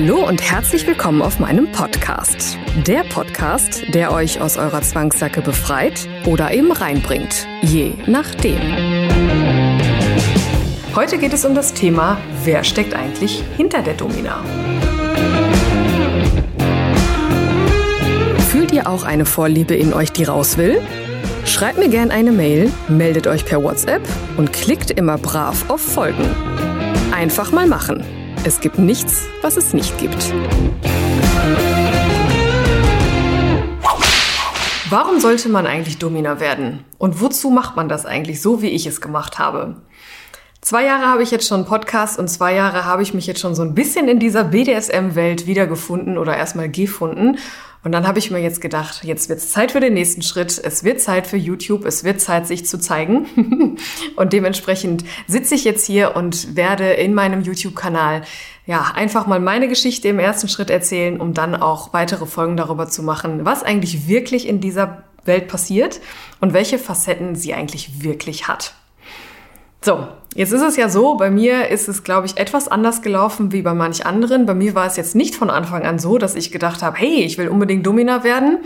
Hallo und herzlich willkommen auf meinem Podcast. Der Podcast, der euch aus eurer Zwangssacke befreit oder eben reinbringt. Je nachdem. Heute geht es um das Thema, wer steckt eigentlich hinter der Domina? Fühlt ihr auch eine Vorliebe in euch, die raus will? Schreibt mir gerne eine Mail, meldet euch per WhatsApp und klickt immer brav auf Folgen. Einfach mal machen. Es gibt nichts, was es nicht gibt. Warum sollte man eigentlich Domina werden? Und wozu macht man das eigentlich so, wie ich es gemacht habe? Zwei Jahre habe ich jetzt schon einen Podcast und zwei Jahre habe ich mich jetzt schon so ein bisschen in dieser BDSM-Welt wiedergefunden oder erstmal gefunden. Und dann habe ich mir jetzt gedacht, jetzt wird es Zeit für den nächsten Schritt. Es wird Zeit für YouTube. Es wird Zeit, sich zu zeigen. und dementsprechend sitze ich jetzt hier und werde in meinem YouTube-Kanal ja, einfach mal meine Geschichte im ersten Schritt erzählen, um dann auch weitere Folgen darüber zu machen, was eigentlich wirklich in dieser Welt passiert und welche Facetten sie eigentlich wirklich hat. So, jetzt ist es ja so, bei mir ist es, glaube ich, etwas anders gelaufen wie bei manch anderen. Bei mir war es jetzt nicht von Anfang an so, dass ich gedacht habe, hey, ich will unbedingt Domina werden.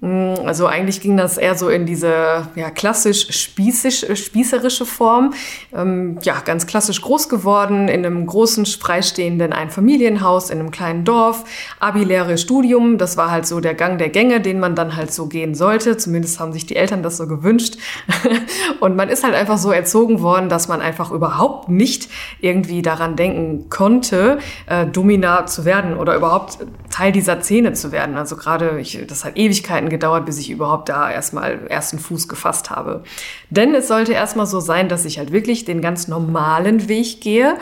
Mm, also eigentlich ging das eher so in diese ja, klassisch spießisch, spießerische Form. Ähm, ja, ganz klassisch groß geworden, in einem großen, freistehenden Einfamilienhaus, in einem kleinen Dorf, Abi-Lehre, Studium. Das war halt so der Gang der Gänge, den man dann halt so gehen sollte. Zumindest haben sich die Eltern das so gewünscht. Und man ist halt einfach so erzogen worden, dass man einfach überhaupt nicht irgendwie daran denken konnte, äh, Domina zu werden oder überhaupt Teil dieser Szene zu werden. Also gerade, ich, das hat Ewigkeiten gedauert, bis ich überhaupt da erstmal ersten Fuß gefasst habe. Denn es sollte erstmal so sein, dass ich halt wirklich den ganz normalen Weg gehe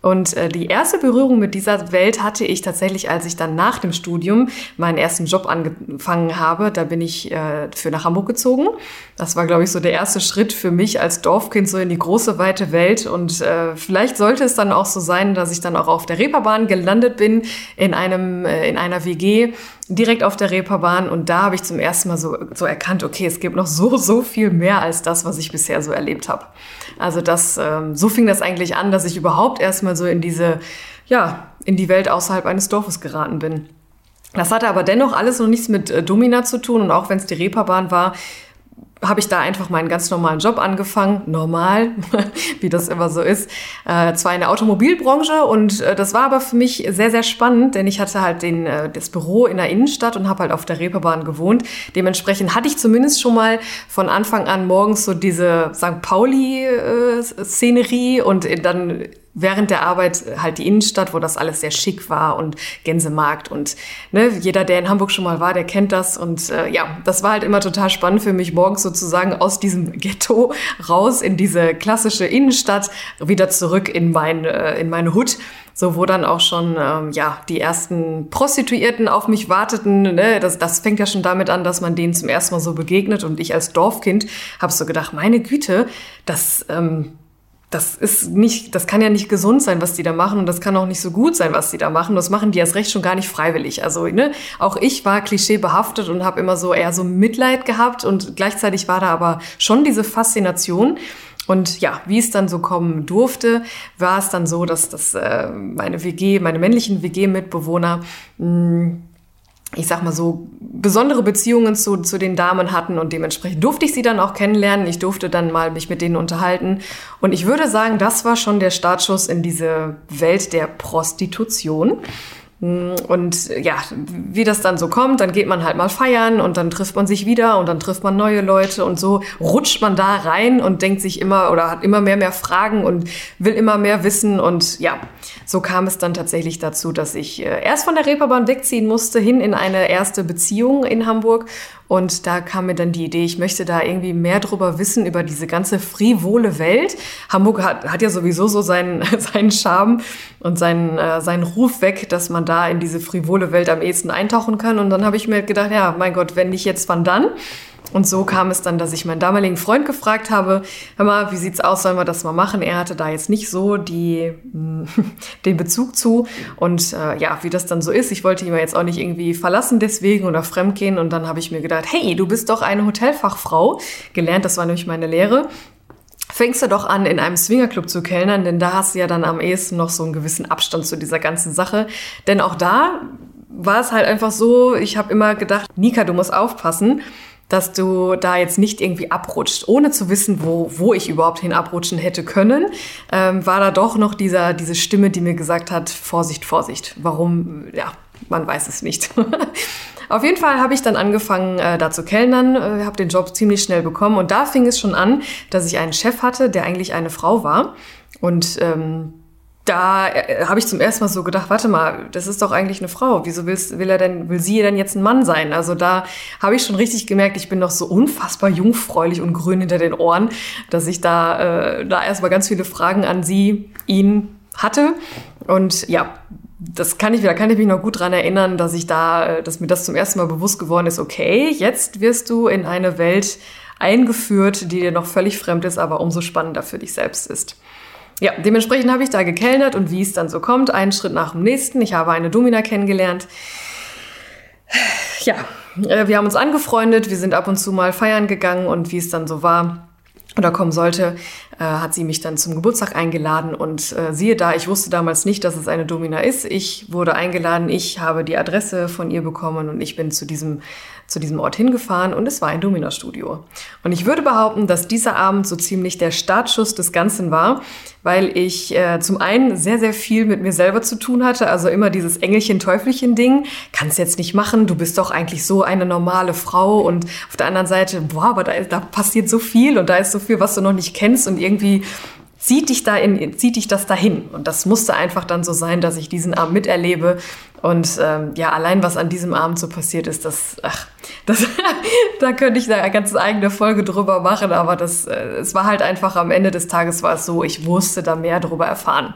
und äh, die erste Berührung mit dieser Welt hatte ich tatsächlich, als ich dann nach dem Studium meinen ersten Job angefangen habe. Da bin ich äh, für nach Hamburg gezogen. Das war, glaube ich, so der erste Schritt für mich als Dorfkind so in die große, weite Welt. Und äh, vielleicht sollte es dann auch so sein, dass ich dann auch auf der Reeperbahn gelandet bin, in, einem, äh, in einer WG, direkt auf der Reeperbahn. Und da habe ich zum ersten Mal so, so erkannt, okay, es gibt noch so, so viel mehr als das, was ich bisher so erlebt habe. Also das, ähm, so fing das eigentlich an, dass ich überhaupt erstmal so in diese, ja, in die Welt außerhalb eines Dorfes geraten bin. Das hatte aber dennoch alles noch nichts mit äh, Domina zu tun und auch wenn es die Reeperbahn war, habe ich da einfach meinen ganz normalen Job angefangen, normal, wie das immer so ist. Äh, zwar in der Automobilbranche und äh, das war aber für mich sehr, sehr spannend, denn ich hatte halt den, äh, das Büro in der Innenstadt und habe halt auf der Reeperbahn gewohnt. Dementsprechend hatte ich zumindest schon mal von Anfang an morgens so diese St. Pauli-Szenerie äh, und dann während der Arbeit halt die Innenstadt, wo das alles sehr schick war und Gänsemarkt und ne, jeder, der in Hamburg schon mal war, der kennt das und äh, ja, das war halt immer total spannend für mich, morgens sozusagen aus diesem Ghetto raus in diese klassische Innenstadt, wieder zurück in mein, äh, in meine Hut so wo dann auch schon ähm, ja die ersten Prostituierten auf mich warteten. Ne? Das, das fängt ja schon damit an, dass man denen zum ersten Mal so begegnet und ich als Dorfkind habe so gedacht, meine Güte, das ähm, das ist nicht, das kann ja nicht gesund sein, was die da machen und das kann auch nicht so gut sein, was die da machen. Das machen die erst recht schon gar nicht freiwillig. Also ne, auch ich war klischeebehaftet und habe immer so eher so Mitleid gehabt und gleichzeitig war da aber schon diese Faszination. Und ja, wie es dann so kommen durfte, war es dann so, dass das äh, meine WG, meine männlichen WG-Mitbewohner mh, ich sag mal so, besondere Beziehungen zu, zu den Damen hatten und dementsprechend durfte ich sie dann auch kennenlernen. Ich durfte dann mal mich mit denen unterhalten. Und ich würde sagen, das war schon der Startschuss in diese Welt der Prostitution. Und ja, wie das dann so kommt, dann geht man halt mal feiern und dann trifft man sich wieder und dann trifft man neue Leute und so rutscht man da rein und denkt sich immer oder hat immer mehr, mehr Fragen und will immer mehr wissen. Und ja, so kam es dann tatsächlich dazu, dass ich äh, erst von der Reeperbahn wegziehen musste, hin in eine erste Beziehung in Hamburg und da kam mir dann die Idee, ich möchte da irgendwie mehr drüber wissen, über diese ganze frivole Welt. Hamburg hat, hat ja sowieso so seinen, seinen Charme und seinen, äh, seinen Ruf weg, dass man da in diese frivole Welt am ehesten eintauchen kann. Und dann habe ich mir gedacht, ja, mein Gott, wenn nicht jetzt, wann dann? Und so kam es dann, dass ich meinen damaligen Freund gefragt habe, hör mal, wie sieht's aus, sollen wir das mal machen? Er hatte da jetzt nicht so die, den Bezug zu. Und äh, ja, wie das dann so ist, ich wollte ihn jetzt auch nicht irgendwie verlassen deswegen oder fremdgehen. Und dann habe ich mir gedacht, hey, du bist doch eine Hotelfachfrau. Gelernt, das war nämlich meine Lehre fängst du doch an, in einem Swingerclub zu kellnern, denn da hast du ja dann am ehesten noch so einen gewissen Abstand zu dieser ganzen Sache. Denn auch da war es halt einfach so, ich habe immer gedacht, Nika, du musst aufpassen dass du da jetzt nicht irgendwie abrutscht, ohne zu wissen, wo, wo ich überhaupt hin abrutschen hätte können, ähm, war da doch noch dieser, diese Stimme, die mir gesagt hat, Vorsicht, Vorsicht. Warum? Ja, man weiß es nicht. Auf jeden Fall habe ich dann angefangen, äh, da zu kellnern, äh, habe den Job ziemlich schnell bekommen und da fing es schon an, dass ich einen Chef hatte, der eigentlich eine Frau war und ähm, da äh, habe ich zum ersten Mal so gedacht, warte mal, das ist doch eigentlich eine Frau. Wieso willst, will er denn, will sie denn jetzt ein Mann sein? Also da habe ich schon richtig gemerkt, ich bin noch so unfassbar jungfräulich und grün hinter den Ohren, dass ich da, äh, da erstmal ganz viele Fragen an sie, ihn hatte. Und ja, das kann ich, da kann ich mich noch gut dran erinnern, dass ich da, äh, dass mir das zum ersten Mal bewusst geworden ist, okay, jetzt wirst du in eine Welt eingeführt, die dir noch völlig fremd ist, aber umso spannender für dich selbst ist. Ja, dementsprechend habe ich da gekellnert und wie es dann so kommt, einen Schritt nach dem nächsten. Ich habe eine Domina kennengelernt. Ja, äh, wir haben uns angefreundet, wir sind ab und zu mal feiern gegangen und wie es dann so war oder kommen sollte, äh, hat sie mich dann zum Geburtstag eingeladen und äh, siehe da, ich wusste damals nicht, dass es eine Domina ist. Ich wurde eingeladen, ich habe die Adresse von ihr bekommen und ich bin zu diesem zu diesem Ort hingefahren und es war ein Domina-Studio. Und ich würde behaupten, dass dieser Abend so ziemlich der Startschuss des Ganzen war, weil ich äh, zum einen sehr, sehr viel mit mir selber zu tun hatte, also immer dieses Engelchen-Teufelchen-Ding, kannst jetzt nicht machen, du bist doch eigentlich so eine normale Frau. Und auf der anderen Seite, boah, aber da, da passiert so viel und da ist so viel, was du noch nicht kennst. Und irgendwie zieht dich da in, zieht dich das dahin. Und das musste einfach dann so sein, dass ich diesen Abend miterlebe. Und ähm, ja, allein was an diesem Abend so passiert ist, das, ach, das, da könnte ich eine ganz eigene Folge drüber machen, aber das, äh, es war halt einfach am Ende des Tages war es so, ich musste da mehr drüber erfahren.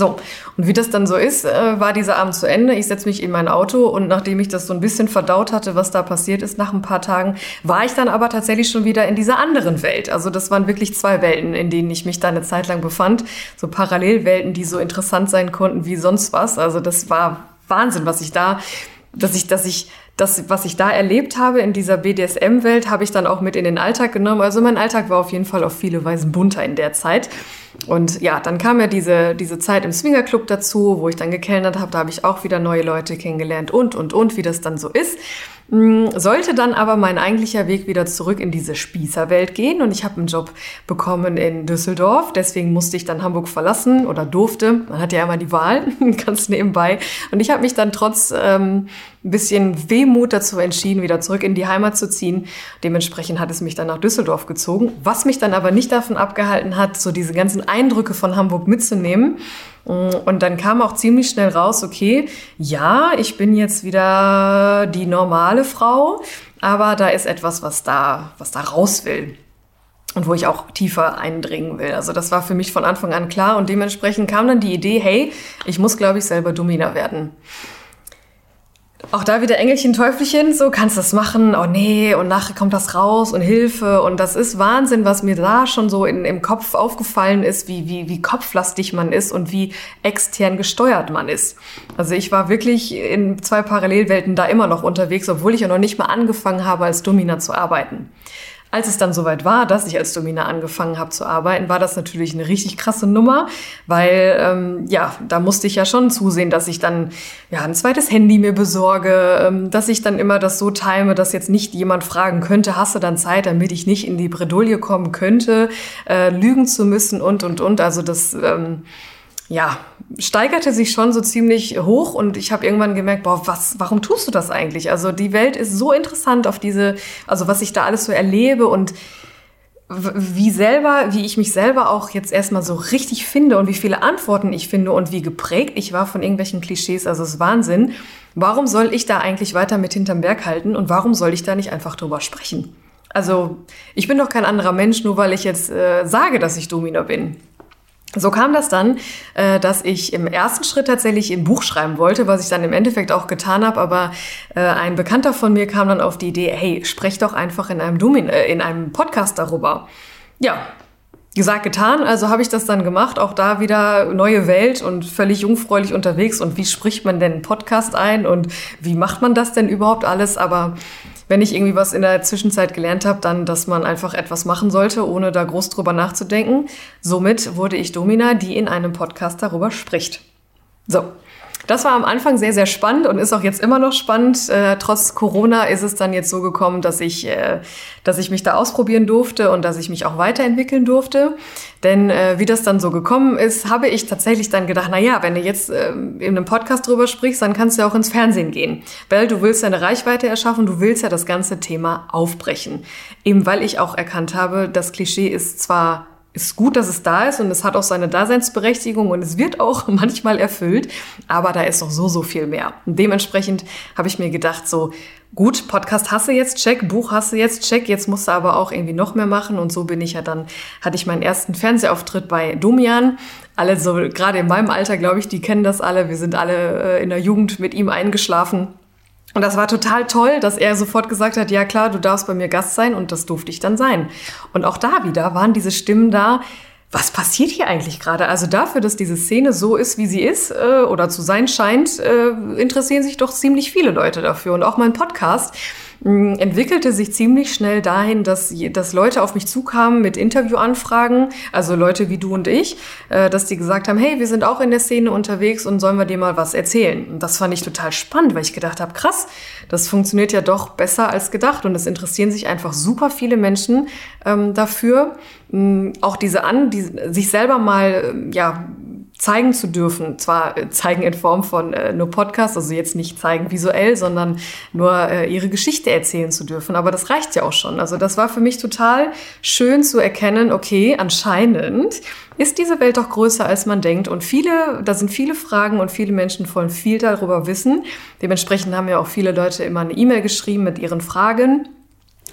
So, und wie das dann so ist, äh, war dieser Abend zu Ende. Ich setze mich in mein Auto und nachdem ich das so ein bisschen verdaut hatte, was da passiert ist nach ein paar Tagen, war ich dann aber tatsächlich schon wieder in dieser anderen Welt. Also das waren wirklich zwei Welten, in denen ich mich da eine Zeit lang befand. So Parallelwelten, die so interessant sein konnten wie sonst was. Also das war Wahnsinn, was ich da, dass ich, dass ich das, was ich da erlebt habe in dieser BDSM-Welt, habe ich dann auch mit in den Alltag genommen. Also mein Alltag war auf jeden Fall auf viele Weisen bunter in der Zeit. Und ja, dann kam ja diese, diese Zeit im Swingerclub dazu, wo ich dann gekellnert habe. Da habe ich auch wieder neue Leute kennengelernt und, und, und, wie das dann so ist. Mm, sollte dann aber mein eigentlicher Weg wieder zurück in diese Spießerwelt gehen und ich habe einen Job bekommen in Düsseldorf. Deswegen musste ich dann Hamburg verlassen oder durfte. Man hat ja immer die Wahl, ganz nebenbei. Und ich habe mich dann trotz ähm, ein bisschen Wehmut dazu entschieden, wieder zurück in die Heimat zu ziehen. Dementsprechend hat es mich dann nach Düsseldorf gezogen, was mich dann aber nicht davon abgehalten hat, so diese ganzen Eindrücke von Hamburg mitzunehmen und dann kam auch ziemlich schnell raus, okay, ja, ich bin jetzt wieder die normale Frau, aber da ist etwas, was da, was da raus will. Und wo ich auch tiefer eindringen will. Also das war für mich von Anfang an klar und dementsprechend kam dann die Idee, hey, ich muss, glaube ich, selber Domina werden. Auch da wieder Engelchen, Teufelchen, so kannst das machen, oh nee, und nachher kommt das raus und Hilfe. Und das ist Wahnsinn, was mir da schon so in, im Kopf aufgefallen ist, wie, wie, wie kopflastig man ist und wie extern gesteuert man ist. Also ich war wirklich in zwei Parallelwelten da immer noch unterwegs, obwohl ich ja noch nicht mal angefangen habe, als Domina zu arbeiten. Als es dann soweit war, dass ich als Domina angefangen habe zu arbeiten, war das natürlich eine richtig krasse Nummer, weil ähm, ja, da musste ich ja schon zusehen, dass ich dann ja ein zweites Handy mir besorge, ähm, dass ich dann immer das so time, dass jetzt nicht jemand fragen könnte, hast du dann Zeit, damit ich nicht in die Bredouille kommen könnte, äh, lügen zu müssen und und und. Also das ähm, ja, steigerte sich schon so ziemlich hoch und ich habe irgendwann gemerkt, boah, was, warum tust du das eigentlich? Also die Welt ist so interessant auf diese, also was ich da alles so erlebe und wie selber, wie ich mich selber auch jetzt erstmal so richtig finde und wie viele Antworten ich finde und wie geprägt ich war von irgendwelchen Klischees, also es ist Wahnsinn. Warum soll ich da eigentlich weiter mit hinterm Berg halten und warum soll ich da nicht einfach drüber sprechen? Also, ich bin doch kein anderer Mensch, nur weil ich jetzt äh, sage, dass ich Domina bin. So kam das dann, äh, dass ich im ersten Schritt tatsächlich ein Buch schreiben wollte, was ich dann im Endeffekt auch getan habe. Aber äh, ein Bekannter von mir kam dann auf die Idee, hey, sprech doch einfach in einem, Domin äh, in einem Podcast darüber. Ja, gesagt, getan. Also habe ich das dann gemacht. Auch da wieder neue Welt und völlig jungfräulich unterwegs. Und wie spricht man denn einen Podcast ein und wie macht man das denn überhaupt alles? Aber wenn ich irgendwie was in der Zwischenzeit gelernt habe, dann, dass man einfach etwas machen sollte, ohne da groß drüber nachzudenken. Somit wurde ich Domina, die in einem Podcast darüber spricht. So. Das war am Anfang sehr, sehr spannend und ist auch jetzt immer noch spannend. Äh, trotz Corona ist es dann jetzt so gekommen, dass ich, äh, dass ich mich da ausprobieren durfte und dass ich mich auch weiterentwickeln durfte. Denn äh, wie das dann so gekommen ist, habe ich tatsächlich dann gedacht, na ja, wenn du jetzt äh, in einem Podcast drüber sprichst, dann kannst du ja auch ins Fernsehen gehen. Weil du willst ja eine Reichweite erschaffen, du willst ja das ganze Thema aufbrechen. Eben weil ich auch erkannt habe, das Klischee ist zwar ist gut, dass es da ist und es hat auch seine Daseinsberechtigung und es wird auch manchmal erfüllt, aber da ist noch so, so viel mehr. Und dementsprechend habe ich mir gedacht, so, gut, Podcast hasse jetzt, check, Buch hasse jetzt, check, jetzt musst du aber auch irgendwie noch mehr machen und so bin ich ja dann, hatte ich meinen ersten Fernsehauftritt bei Domian. Alle so, gerade in meinem Alter, glaube ich, die kennen das alle, wir sind alle äh, in der Jugend mit ihm eingeschlafen und das war total toll, dass er sofort gesagt hat, ja klar, du darfst bei mir Gast sein und das durfte ich dann sein. Und auch da wieder waren diese Stimmen da, was passiert hier eigentlich gerade? Also dafür, dass diese Szene so ist, wie sie ist äh, oder zu sein scheint, äh, interessieren sich doch ziemlich viele Leute dafür. Und auch mein Podcast entwickelte sich ziemlich schnell dahin, dass, dass Leute auf mich zukamen mit Interviewanfragen, also Leute wie du und ich, äh, dass die gesagt haben, hey, wir sind auch in der Szene unterwegs und sollen wir dir mal was erzählen? Und das fand ich total spannend, weil ich gedacht habe, krass, das funktioniert ja doch besser als gedacht und es interessieren sich einfach super viele Menschen ähm, dafür, mm, auch diese an, die, sich selber mal ja zeigen zu dürfen. Zwar äh, zeigen in Form von äh, nur Podcast, also jetzt nicht zeigen visuell, sondern nur äh, ihre Geschichte erzählen zu dürfen. Aber das reicht ja auch schon. Also das war für mich total schön zu erkennen, okay, anscheinend ist diese Welt doch größer, als man denkt. Und viele, da sind viele Fragen und viele Menschen wollen viel darüber wissen. Dementsprechend haben ja auch viele Leute immer eine E-Mail geschrieben mit ihren Fragen.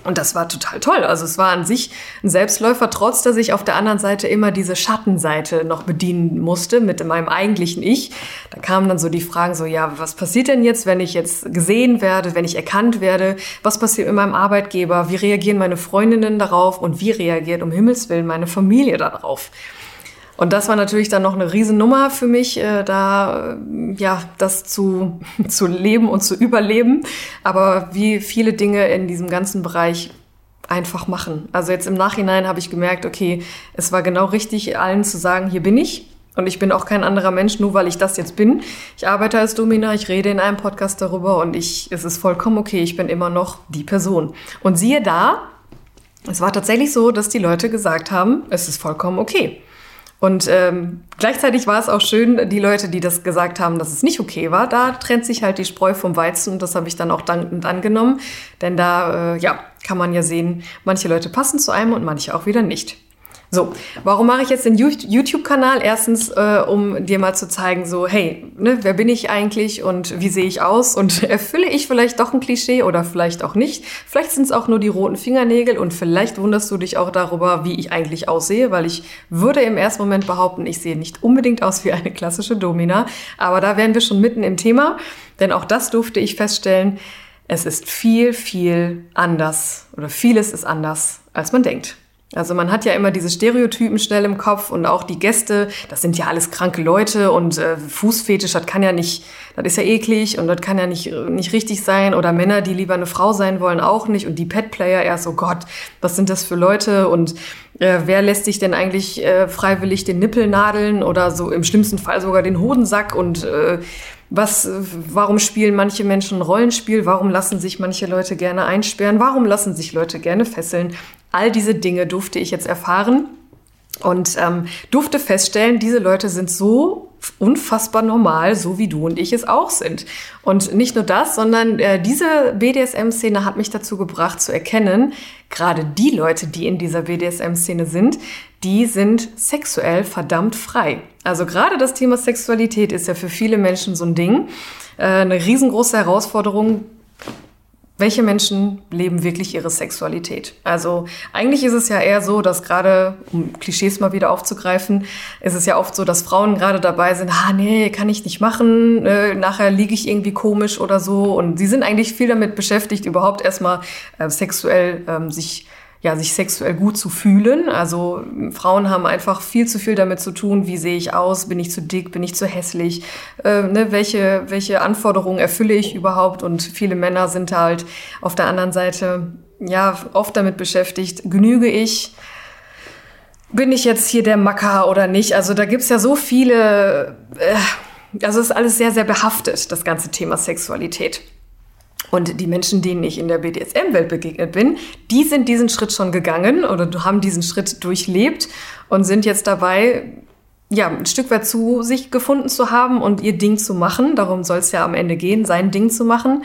Und das war total toll. Also es war an sich ein Selbstläufer, trotz dass ich auf der anderen Seite immer diese Schattenseite noch bedienen musste mit meinem eigentlichen Ich. Da kamen dann so die Fragen so, ja, was passiert denn jetzt, wenn ich jetzt gesehen werde, wenn ich erkannt werde? Was passiert mit meinem Arbeitgeber? Wie reagieren meine Freundinnen darauf? Und wie reagiert um Himmels Willen meine Familie darauf? Und das war natürlich dann noch eine Riesennummer für mich, äh, da äh, ja das zu, zu leben und zu überleben. Aber wie viele Dinge in diesem ganzen Bereich einfach machen. Also jetzt im Nachhinein habe ich gemerkt, okay, es war genau richtig, allen zu sagen, hier bin ich. Und ich bin auch kein anderer Mensch, nur weil ich das jetzt bin. Ich arbeite als Domina, ich rede in einem Podcast darüber und ich, es ist vollkommen okay, ich bin immer noch die Person. Und siehe da, es war tatsächlich so, dass die Leute gesagt haben, es ist vollkommen okay. Und ähm, gleichzeitig war es auch schön, die Leute, die das gesagt haben, dass es nicht okay war, da trennt sich halt die Spreu vom Weizen und das habe ich dann auch dankend angenommen. Denn da, äh, ja, kann man ja sehen, manche Leute passen zu einem und manche auch wieder nicht. So, warum mache ich jetzt den YouTube-Kanal? Erstens, äh, um dir mal zu zeigen, so, hey, ne, wer bin ich eigentlich und wie sehe ich aus? Und erfülle ich vielleicht doch ein Klischee oder vielleicht auch nicht? Vielleicht sind es auch nur die roten Fingernägel und vielleicht wunderst du dich auch darüber, wie ich eigentlich aussehe, weil ich würde im ersten Moment behaupten, ich sehe nicht unbedingt aus wie eine klassische Domina. Aber da wären wir schon mitten im Thema, denn auch das durfte ich feststellen. Es ist viel, viel anders oder vieles ist anders, als man denkt. Also man hat ja immer diese Stereotypen schnell im Kopf und auch die Gäste, das sind ja alles kranke Leute und äh, Fußfetisch, das kann ja nicht, das ist ja eklig und das kann ja nicht, nicht richtig sein. Oder Männer, die lieber eine Frau sein wollen, auch nicht. Und die Pet-Player erst, oh Gott, was sind das für Leute? Und äh, wer lässt sich denn eigentlich äh, freiwillig den Nippel nadeln oder so im schlimmsten Fall sogar den Hodensack und äh, was, warum spielen manche Menschen Rollenspiel? Warum lassen sich manche Leute gerne einsperren? Warum lassen sich Leute gerne fesseln? All diese Dinge durfte ich jetzt erfahren und ähm, durfte feststellen, diese Leute sind so unfassbar normal, so wie du und ich es auch sind. Und nicht nur das, sondern äh, diese BDSM-Szene hat mich dazu gebracht zu erkennen, gerade die Leute, die in dieser BDSM-Szene sind, die sind sexuell verdammt frei. Also gerade das Thema Sexualität ist ja für viele Menschen so ein Ding, äh, eine riesengroße Herausforderung, welche Menschen leben wirklich ihre Sexualität? Also eigentlich ist es ja eher so, dass gerade, um Klischees mal wieder aufzugreifen, ist es ja oft so, dass Frauen gerade dabei sind, ah nee, kann ich nicht machen, äh, nachher liege ich irgendwie komisch oder so. Und sie sind eigentlich viel damit beschäftigt, überhaupt erstmal äh, sexuell ähm, sich ja, sich sexuell gut zu fühlen. Also Frauen haben einfach viel zu viel damit zu tun, wie sehe ich aus, bin ich zu dick, bin ich zu hässlich, äh, ne, welche, welche Anforderungen erfülle ich überhaupt. Und viele Männer sind halt auf der anderen Seite ja oft damit beschäftigt, genüge ich, bin ich jetzt hier der Macker oder nicht. Also da gibt's ja so viele, äh, also es ist alles sehr, sehr behaftet, das ganze Thema Sexualität. Und die Menschen, denen ich in der BDSM-Welt begegnet bin, die sind diesen Schritt schon gegangen oder haben diesen Schritt durchlebt und sind jetzt dabei, ja, ein Stück weit zu sich gefunden zu haben und ihr Ding zu machen. Darum soll es ja am Ende gehen, sein Ding zu machen.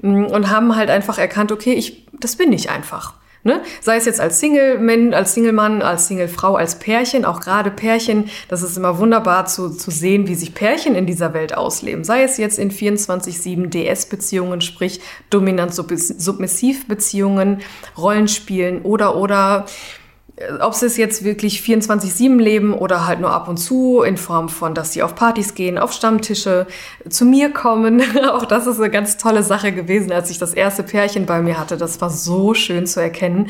Und haben halt einfach erkannt, okay, ich, das bin ich einfach. Ne? Sei es jetzt als Single-Mann, als Single-Mann, als Single-Frau, als Pärchen, auch gerade Pärchen. Das ist immer wunderbar zu, zu sehen, wie sich Pärchen in dieser Welt ausleben. Sei es jetzt in 24-7 DS-Beziehungen, sprich dominant-submissiv-Beziehungen, Rollenspielen oder, oder ob sie es jetzt wirklich 24-7 leben oder halt nur ab und zu in Form von, dass sie auf Partys gehen, auf Stammtische, zu mir kommen. Auch das ist eine ganz tolle Sache gewesen, als ich das erste Pärchen bei mir hatte. Das war so schön zu erkennen,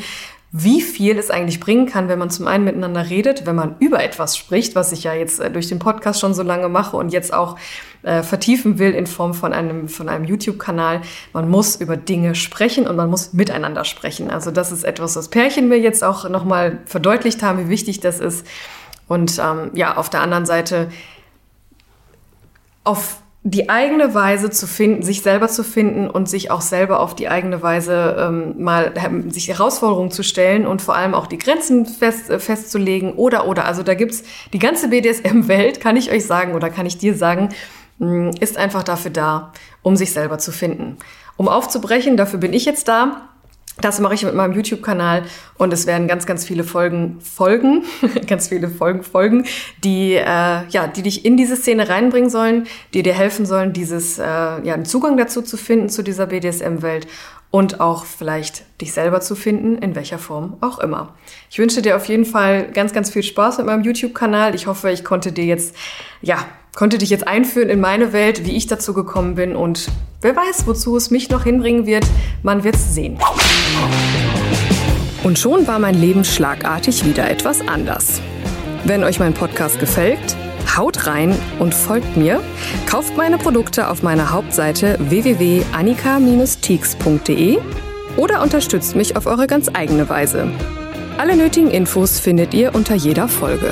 wie viel es eigentlich bringen kann, wenn man zum einen miteinander redet, wenn man über etwas spricht, was ich ja jetzt äh, durch den Podcast schon so lange mache und jetzt auch äh, vertiefen will in Form von einem, von einem YouTube-Kanal. Man muss über Dinge sprechen und man muss miteinander sprechen. Also das ist etwas, was Pärchen mir jetzt auch nochmal verdeutlicht haben, wie wichtig das ist. Und ähm, ja, auf der anderen Seite auf die eigene Weise zu finden, sich selber zu finden und sich auch selber auf die eigene Weise ähm, mal ähm, sich Herausforderungen zu stellen und vor allem auch die Grenzen fest, äh, festzulegen oder oder. Also da gibt's die ganze BDSM-Welt, kann ich euch sagen oder kann ich dir sagen, mm, ist einfach dafür da, um sich selber zu finden. Um aufzubrechen, dafür bin ich jetzt da. Das mache ich mit meinem YouTube-Kanal und es werden ganz, ganz viele Folgen folgen, ganz viele Folgen folgen, die äh, ja, die dich in diese Szene reinbringen sollen, die dir helfen sollen, dieses äh, ja, einen Zugang dazu zu finden zu dieser BDSM-Welt und auch vielleicht dich selber zu finden, in welcher Form auch immer. Ich wünsche dir auf jeden Fall ganz, ganz viel Spaß mit meinem YouTube-Kanal. Ich hoffe, ich konnte dir jetzt ja konnte dich jetzt einführen in meine Welt, wie ich dazu gekommen bin und wer weiß, wozu es mich noch hinbringen wird. Man wird's sehen. Und schon war mein Leben schlagartig wieder etwas anders. Wenn euch mein Podcast gefällt, haut rein und folgt mir. Kauft meine Produkte auf meiner Hauptseite www.annika-teaks.de oder unterstützt mich auf eure ganz eigene Weise. Alle nötigen Infos findet ihr unter jeder Folge.